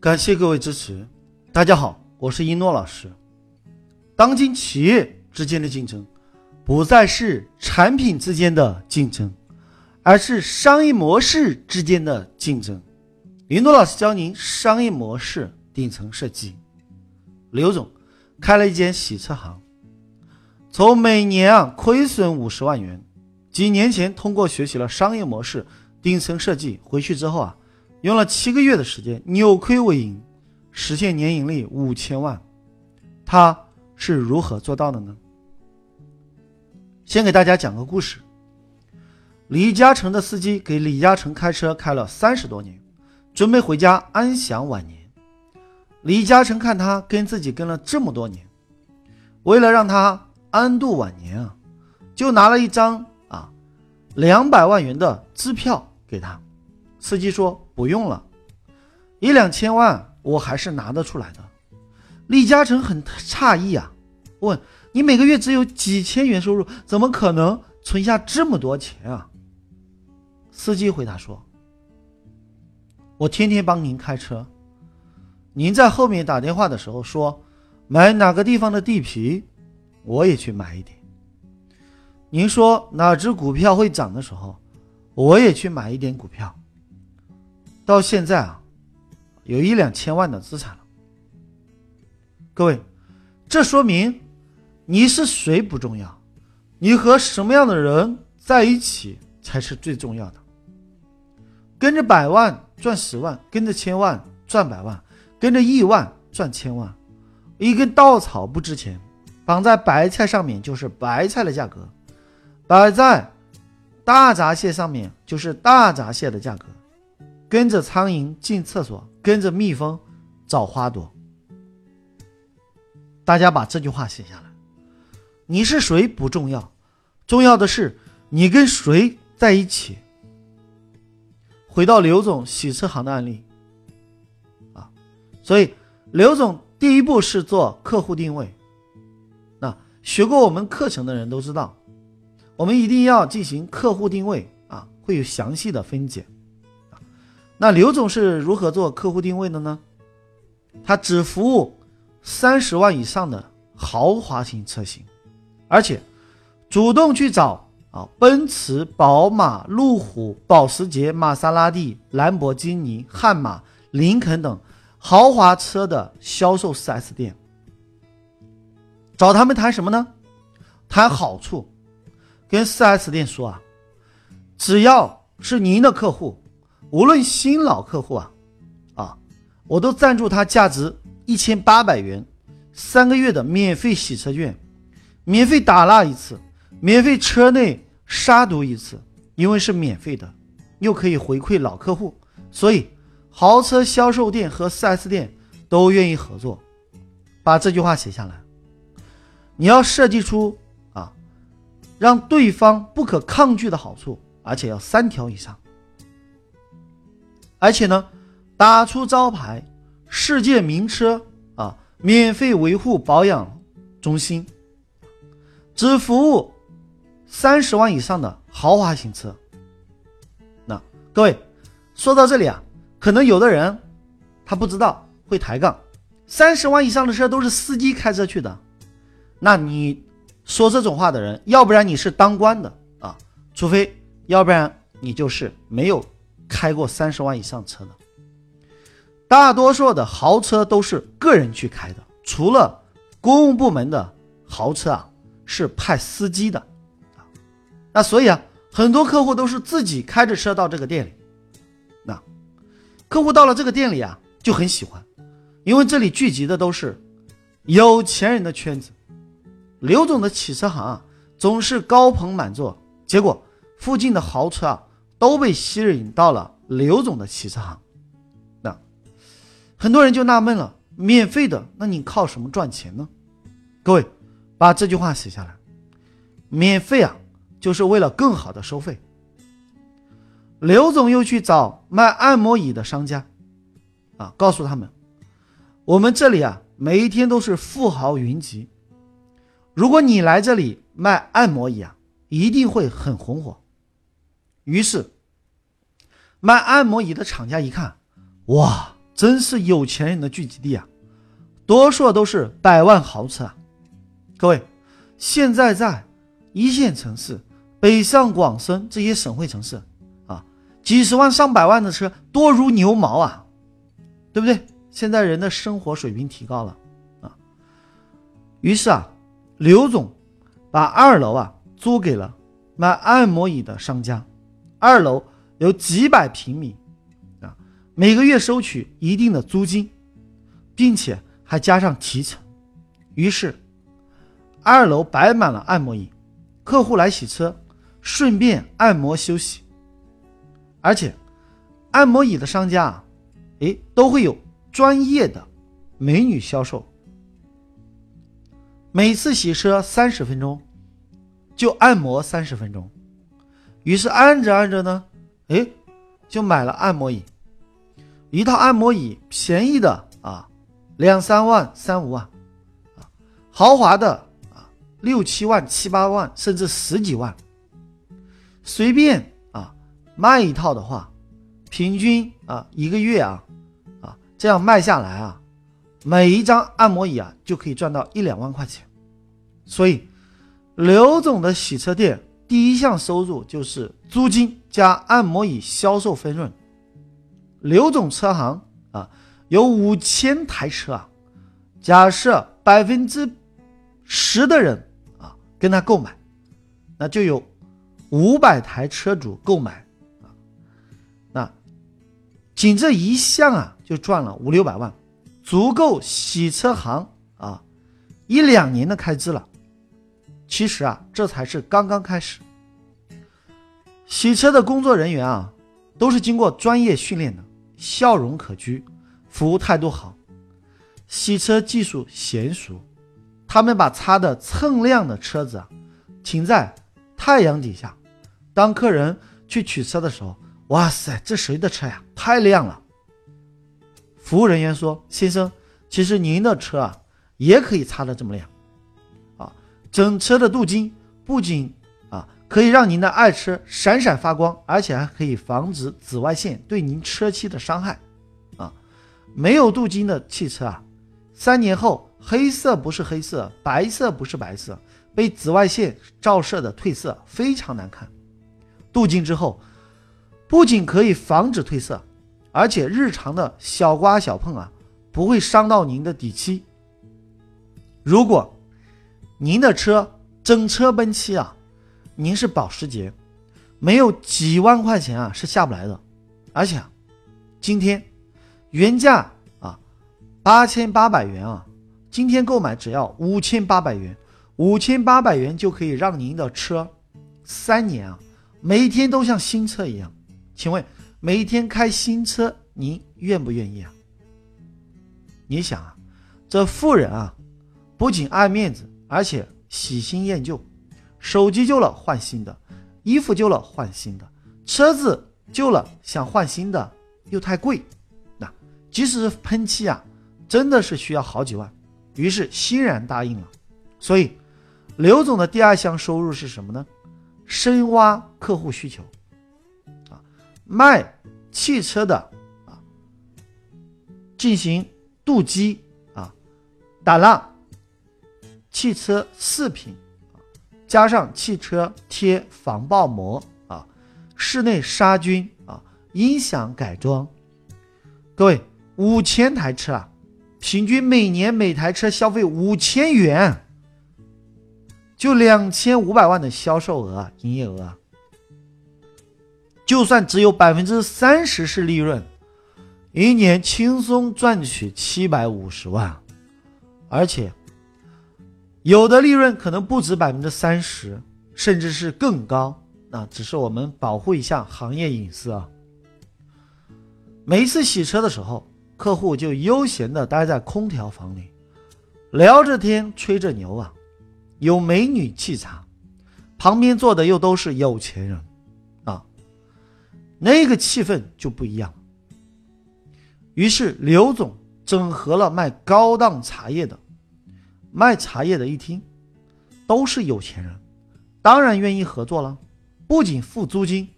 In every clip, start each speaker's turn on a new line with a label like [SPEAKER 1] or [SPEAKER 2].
[SPEAKER 1] 感谢各位支持。大家好，我是一诺老师。当今企业之间的竞争，不再是产品之间的竞争，而是商业模式之间的竞争。一诺老师教您商业模式顶层设计。刘总开了一间洗车行，从每年啊亏损五十万元，几年前通过学习了商业模式顶层设计，回去之后啊。用了七个月的时间扭亏为盈，实现年盈利五千万，他是如何做到的呢？先给大家讲个故事。李嘉诚的司机给李嘉诚开车开了三十多年，准备回家安享晚年。李嘉诚看他跟自己跟了这么多年，为了让他安度晚年啊，就拿了一张啊两百万元的支票给他。司机说。不用了，一两千万我还是拿得出来的。李嘉诚很诧异啊，问你每个月只有几千元收入，怎么可能存下这么多钱啊？司机回答说：“我天天帮您开车，您在后面打电话的时候说买哪个地方的地皮，我也去买一点。您说哪只股票会涨的时候，我也去买一点股票。”到现在啊，有一两千万的资产了。各位，这说明你是谁不重要，你和什么样的人在一起才是最重要的。跟着百万赚十万，跟着千万赚百万，跟着亿万赚千万。一根稻草不值钱，绑在白菜上面就是白菜的价格，摆在大闸蟹上面就是大闸蟹的价格。跟着苍蝇进厕所，跟着蜜蜂找花朵。大家把这句话写下来。你是谁不重要，重要的是你跟谁在一起。回到刘总洗车行的案例，啊，所以刘总第一步是做客户定位。那学过我们课程的人都知道，我们一定要进行客户定位啊，会有详细的分解。那刘总是如何做客户定位的呢？他只服务三十万以上的豪华型车型，而且主动去找啊奔驰、宝马、路虎、保时捷、玛莎拉蒂、兰博基尼、悍马、林肯等豪华车的销售 4S 店，找他们谈什么呢？谈好处，跟 4S 店说啊，只要是您的客户。无论新老客户啊，啊，我都赞助他价值一千八百元三个月的免费洗车券，免费打蜡一次，免费车内杀毒一次，因为是免费的，又可以回馈老客户，所以豪车销售店和 4S 店都愿意合作。把这句话写下来，你要设计出啊，让对方不可抗拒的好处，而且要三条以上。而且呢，打出招牌，世界名车啊，免费维护保养中心，只服务三十万以上的豪华型车。那各位说到这里啊，可能有的人他不知道会抬杠，三十万以上的车都是司机开车去的。那你说这种话的人，要不然你是当官的啊，除非要不然你就是没有。开过三十万以上车的，大多数的豪车都是个人去开的，除了公务部门的豪车啊，是派司机的啊。那所以啊，很多客户都是自己开着车到这个店里。那客户到了这个店里啊，就很喜欢，因为这里聚集的都是有钱人的圈子。刘总的汽车行啊，总是高朋满座，结果附近的豪车啊。都被吸引到了刘总的汽车行，那很多人就纳闷了：免费的，那你靠什么赚钱呢？各位，把这句话写下来：免费啊，就是为了更好的收费。刘总又去找卖按摩椅的商家，啊，告诉他们，我们这里啊，每一天都是富豪云集，如果你来这里卖按摩椅啊，一定会很红火。于是，卖按摩椅的厂家一看，哇，真是有钱人的聚集地啊，多数都是百万豪车啊。各位，现在在一线城市、北上广深这些省会城市啊，几十万上百万的车多如牛毛啊，对不对？现在人的生活水平提高了啊，于是啊，刘总把二楼啊租给了卖按摩椅的商家，二楼有几百平米啊，每个月收取一定的租金，并且还加上提成，于是。二楼摆满了按摩椅，客户来洗车，顺便按摩休息。而且，按摩椅的商家啊，哎，都会有专业的美女销售。每次洗车三十分钟，就按摩三十分钟。于是按着按着呢，哎，就买了按摩椅。一套按摩椅便宜的啊，两三万、三五万，啊，豪华的啊。六七万、七八万，甚至十几万，随便啊卖一套的话，平均啊一个月啊啊这样卖下来啊，每一张按摩椅啊就可以赚到一两万块钱。所以，刘总的洗车店第一项收入就是租金加按摩椅销售分润。刘总车行啊有五千台车啊，假设百分之十的人啊。跟他购买，那就有五百台车主购买啊，那仅这一项啊就赚了五六百万，足够洗车行啊一两年的开支了。其实啊，这才是刚刚开始。洗车的工作人员啊，都是经过专业训练的，笑容可掬，服务态度好，洗车技术娴熟。他们把擦的锃亮的车子啊停在太阳底下，当客人去取车的时候，哇塞，这谁的车呀？太亮了。服务人员说：“先生，其实您的车啊也可以擦的这么亮，整车的镀金不仅啊可以让您的爱车闪闪发光，而且还可以防止紫外线对您车漆的伤害，啊，没有镀金的汽车啊，三年后。”黑色不是黑色，白色不是白色，被紫外线照射的褪色非常难看。镀金之后，不仅可以防止褪色，而且日常的小刮小碰啊，不会伤到您的底漆。如果您的车整车喷漆啊，您是保时捷，没有几万块钱啊是下不来的。而且，今天原价啊八千八百元啊。今天购买只要五千八百元，五千八百元就可以让您的车三年啊，每天都像新车一样。请问，每天开新车，您愿不愿意啊？你想啊，这富人啊，不仅爱面子，而且喜新厌旧，手机旧了换新的，衣服旧了换新的，车子旧了想换新的又太贵，那即使是喷漆啊，真的是需要好几万。于是欣然答应了，所以刘总的第二项收入是什么呢？深挖客户需求，啊，卖汽车的啊，进行镀基啊，打蜡，汽车饰品啊，加上汽车贴防爆膜啊，室内杀菌啊，音响改装，各位五千台车啊！平均每年每台车消费五千元，就两千五百万的销售额、营业额。就算只有百分之三十是利润，一年轻松赚取七百五十万，而且有的利润可能不止百分之三十，甚至是更高。那只是我们保护一下行业隐私啊。每一次洗车的时候。客户就悠闲地待在空调房里，聊着天，吹着牛啊，有美女沏茶，旁边坐的又都是有钱人，啊，那个气氛就不一样。于是刘总整合了卖高档茶叶的，卖茶叶的一听，都是有钱人，当然愿意合作了，不仅付租金，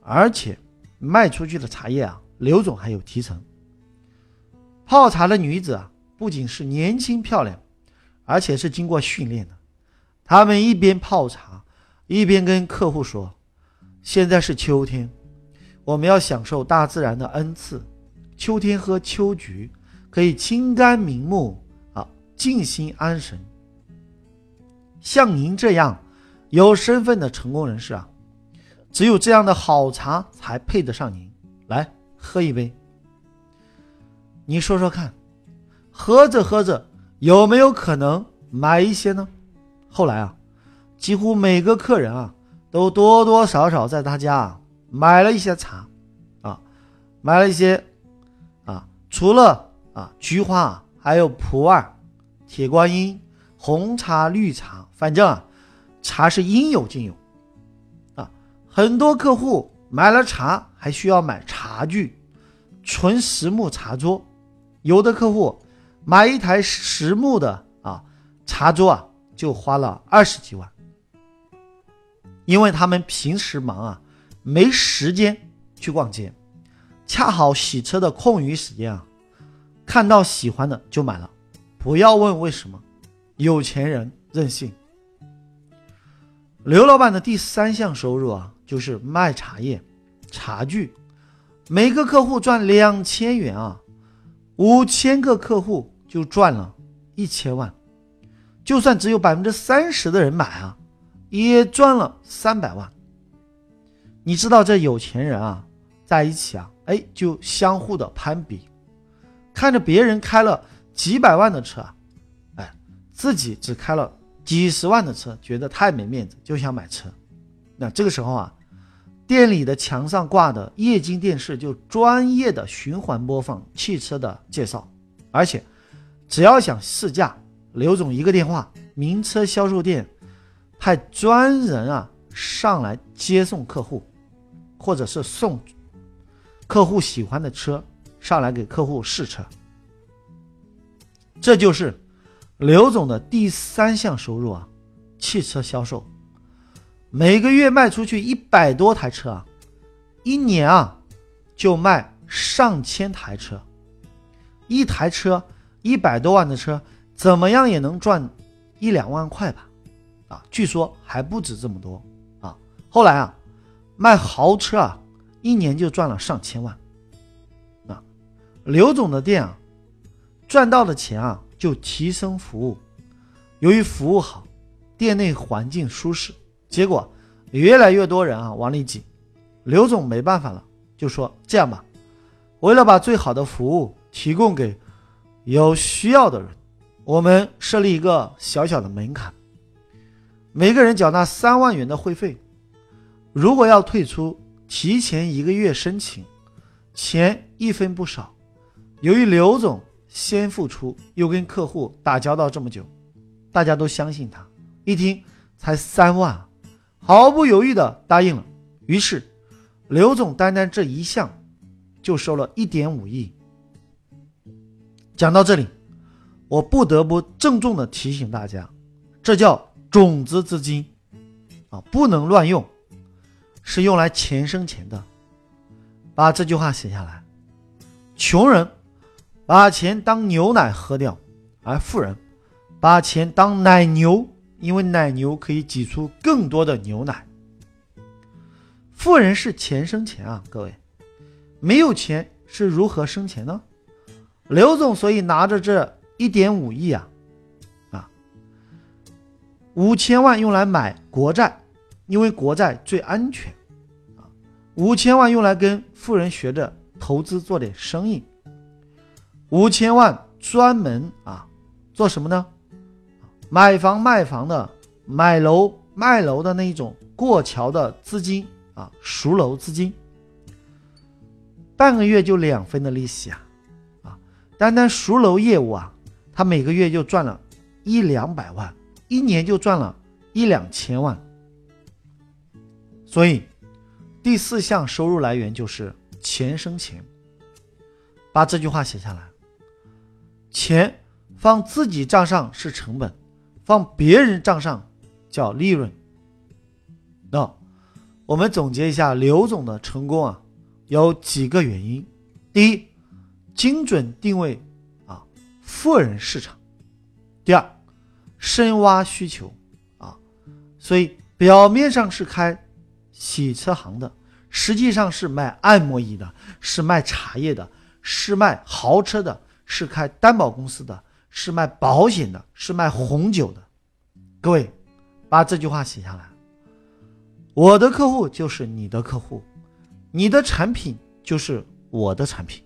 [SPEAKER 1] 而且卖出去的茶叶啊，刘总还有提成。泡茶的女子啊，不仅是年轻漂亮，而且是经过训练的。她们一边泡茶，一边跟客户说：“现在是秋天，我们要享受大自然的恩赐。秋天喝秋菊，可以清肝明目，静心安神。像您这样有身份的成功人士啊。”只有这样的好茶才配得上您来喝一杯。你说说看，喝着喝着有没有可能买一些呢？后来啊，几乎每个客人啊都多多少少在他家买了一些茶，啊，买了一些啊，除了啊菊花，还有普洱、铁观音、红茶、绿茶，反正啊，茶是应有尽有。啊很多客户买了茶，还需要买茶具，纯实木茶桌。有的客户买一台实木的啊茶桌啊，就花了二十几万。因为他们平时忙啊，没时间去逛街，恰好洗车的空余时间啊，看到喜欢的就买了。不要问为什么，有钱人任性。刘老板的第三项收入啊。就是卖茶叶、茶具，每个客户赚两千元啊，五千个客户就赚了一千万，就算只有百分之三十的人买啊，也赚了三百万。你知道这有钱人啊，在一起啊，哎，就相互的攀比，看着别人开了几百万的车啊，哎，自己只开了几十万的车，觉得太没面子，就想买车。那这个时候啊。店里的墙上挂的液晶电视就专业的循环播放汽车的介绍，而且只要想试驾，刘总一个电话，名车销售店派专人啊上来接送客户，或者是送客户喜欢的车上来给客户试车。这就是刘总的第三项收入啊，汽车销售。每个月卖出去一百多台车啊，一年啊就卖上千台车，一台车一百多万的车，怎么样也能赚一两万块吧？啊，据说还不止这么多啊。后来啊，卖豪车啊，一年就赚了上千万。啊，刘总的店啊，赚到的钱啊就提升服务，由于服务好，店内环境舒适。结果，越来越多人啊往里挤，刘总没办法了，就说这样吧，为了把最好的服务提供给有需要的人，我们设立一个小小的门槛，每个人缴纳三万元的会费，如果要退出，提前一个月申请，钱一分不少。由于刘总先付出，又跟客户打交道这么久，大家都相信他，一听才三万。毫不犹豫地答应了。于是，刘总单单这一项就收了一点五亿。讲到这里，我不得不郑重地提醒大家，这叫种子资金啊，不能乱用，是用来钱生钱的。把这句话写下来：穷人把钱当牛奶喝掉，而富人把钱当奶牛。因为奶牛可以挤出更多的牛奶。富人是钱生钱啊，各位，没有钱是如何生钱呢？刘总所以拿着这一点五亿啊，啊，五千万用来买国债，因为国债最安全啊，五千万用来跟富人学着投资做点生意，五千万专门啊做什么呢？买房卖房的，买楼卖楼的那一种过桥的资金啊，赎楼资金，半个月就两分的利息啊，啊，单单赎楼业务啊，他每个月就赚了一两百万，一年就赚了一两千万。所以，第四项收入来源就是钱生钱。把这句话写下来，钱放自己账上是成本。放别人账上叫利润。那我们总结一下刘总的成功啊，有几个原因：第一，精准定位啊富人市场。第二，深挖需求啊，所以表面上是开洗车行的，实际上是卖按摩椅的，是卖茶叶的，是卖豪车的，是开担保公司的，是卖保险的，是卖红酒的。各位，把这句话写下来。我的客户就是你的客户，你的产品就是我的产品。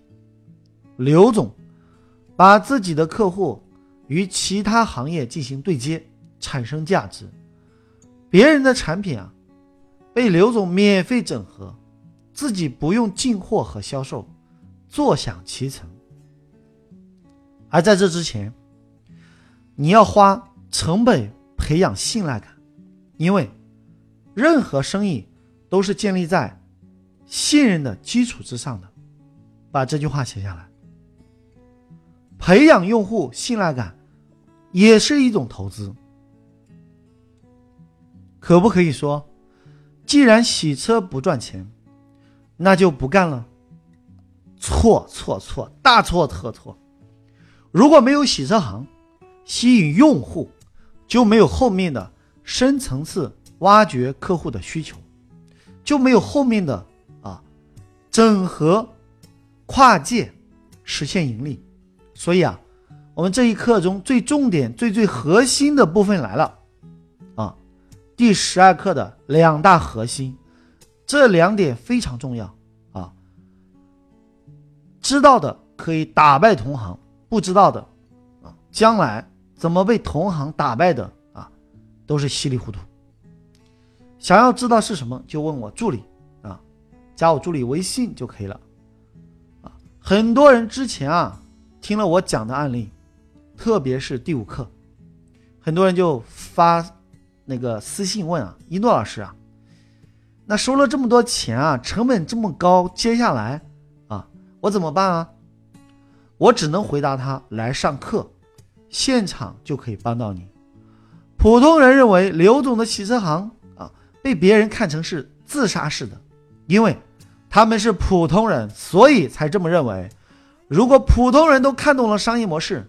[SPEAKER 1] 刘总把自己的客户与其他行业进行对接，产生价值。别人的产品啊，被刘总免费整合，自己不用进货和销售，坐享其成。而在这之前，你要花成本培养信赖感，因为。任何生意都是建立在信任的基础之上的，把这句话写下来。培养用户信赖感也是一种投资，可不可以说，既然洗车不赚钱，那就不干了？错错错，大错特错！如果没有洗车行吸引用户，就没有后面的深层次。挖掘客户的需求，就没有后面的啊整合跨界实现盈利。所以啊，我们这一课中最重点、最最核心的部分来了啊，第十二课的两大核心，这两点非常重要啊。知道的可以打败同行，不知道的啊，将来怎么被同行打败的啊，都是稀里糊涂。想要知道是什么，就问我助理啊，加我助理微信就可以了啊。很多人之前啊听了我讲的案例，特别是第五课，很多人就发那个私信问啊，一诺老师啊，那收了这么多钱啊，成本这么高，接下来啊我怎么办啊？我只能回答他来上课，现场就可以帮到你。普通人认为刘总的洗车行啊。被别人看成是自杀式的，因为他们是普通人，所以才这么认为。如果普通人都看懂了商业模式，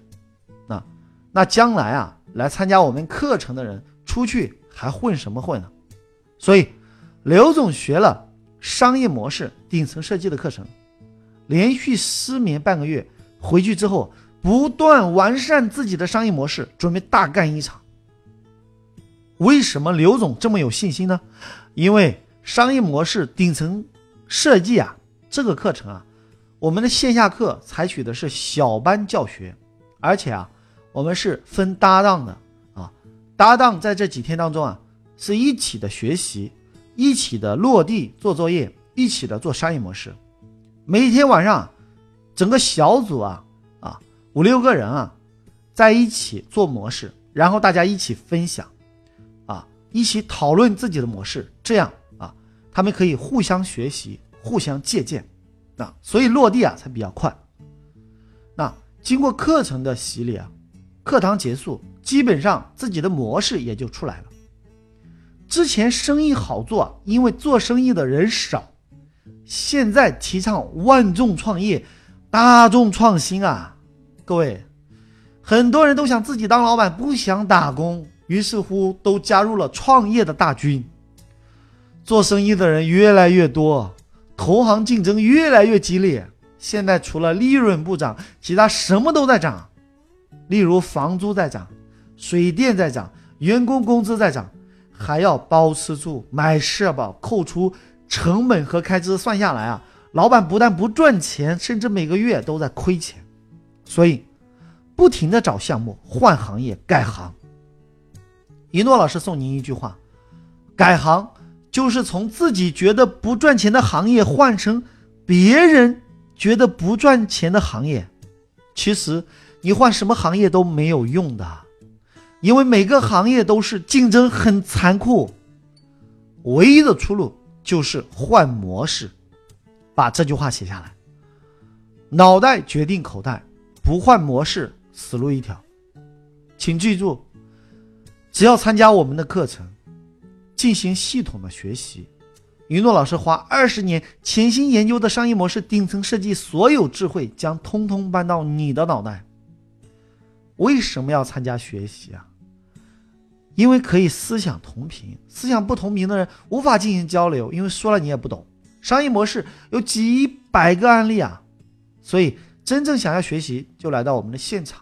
[SPEAKER 1] 那那将来啊，来参加我们课程的人出去还混什么混呢？所以，刘总学了商业模式顶层设计的课程，连续失眠半个月，回去之后不断完善自己的商业模式，准备大干一场。为什么刘总这么有信心呢？因为商业模式顶层设计啊，这个课程啊，我们的线下课采取的是小班教学，而且啊，我们是分搭档的啊，搭档在这几天当中啊，是一起的学习，一起的落地做作业，一起的做商业模式。每天晚上，整个小组啊啊五六个人啊，在一起做模式，然后大家一起分享。啊一起讨论自己的模式，这样啊，他们可以互相学习、互相借鉴，啊，所以落地啊才比较快。那经过课程的洗礼啊，课堂结束，基本上自己的模式也就出来了。之前生意好做，因为做生意的人少，现在提倡万众创业、大众创新啊，各位，很多人都想自己当老板，不想打工。于是乎，都加入了创业的大军。做生意的人越来越多，同行竞争越来越激烈。现在除了利润不涨，其他什么都在涨。例如房租在涨，水电在涨，员工工资在涨，还要包吃住、买社保，扣除成本和开支，算下来啊，老板不但不赚钱，甚至每个月都在亏钱。所以，不停的找项目，换行业，改行。一诺老师送您一句话：改行就是从自己觉得不赚钱的行业换成别人觉得不赚钱的行业。其实你换什么行业都没有用的，因为每个行业都是竞争很残酷。唯一的出路就是换模式。把这句话写下来：脑袋决定口袋，不换模式，死路一条。请记住。只要参加我们的课程，进行系统的学习，云诺老师花二十年潜心研究的商业模式顶层设计，所有智慧将通通搬到你的脑袋。为什么要参加学习啊？因为可以思想同频，思想不同频的人无法进行交流，因为说了你也不懂。商业模式有几百个案例啊，所以真正想要学习，就来到我们的现场。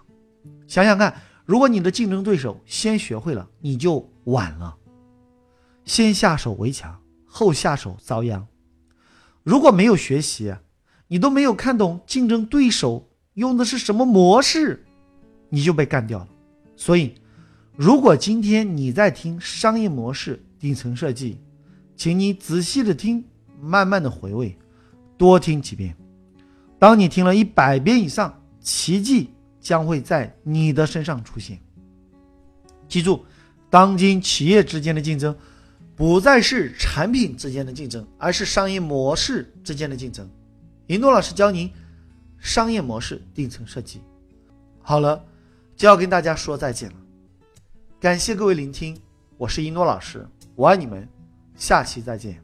[SPEAKER 1] 想想看，如果你的竞争对手先学会了，你就晚了。先下手为强，后下手遭殃。如果没有学习，你都没有看懂竞争对手用的是什么模式，你就被干掉了。所以。如果今天你在听商业模式顶层设计，请你仔细的听，慢慢的回味，多听几遍。当你听了一百遍以上，奇迹将会在你的身上出现。记住，当今企业之间的竞争，不再是产品之间的竞争，而是商业模式之间的竞争。云诺老师教您商业模式顶层设计。好了，就要跟大家说再见了。感谢各位聆听，我是一诺老师，我爱你们，下期再见。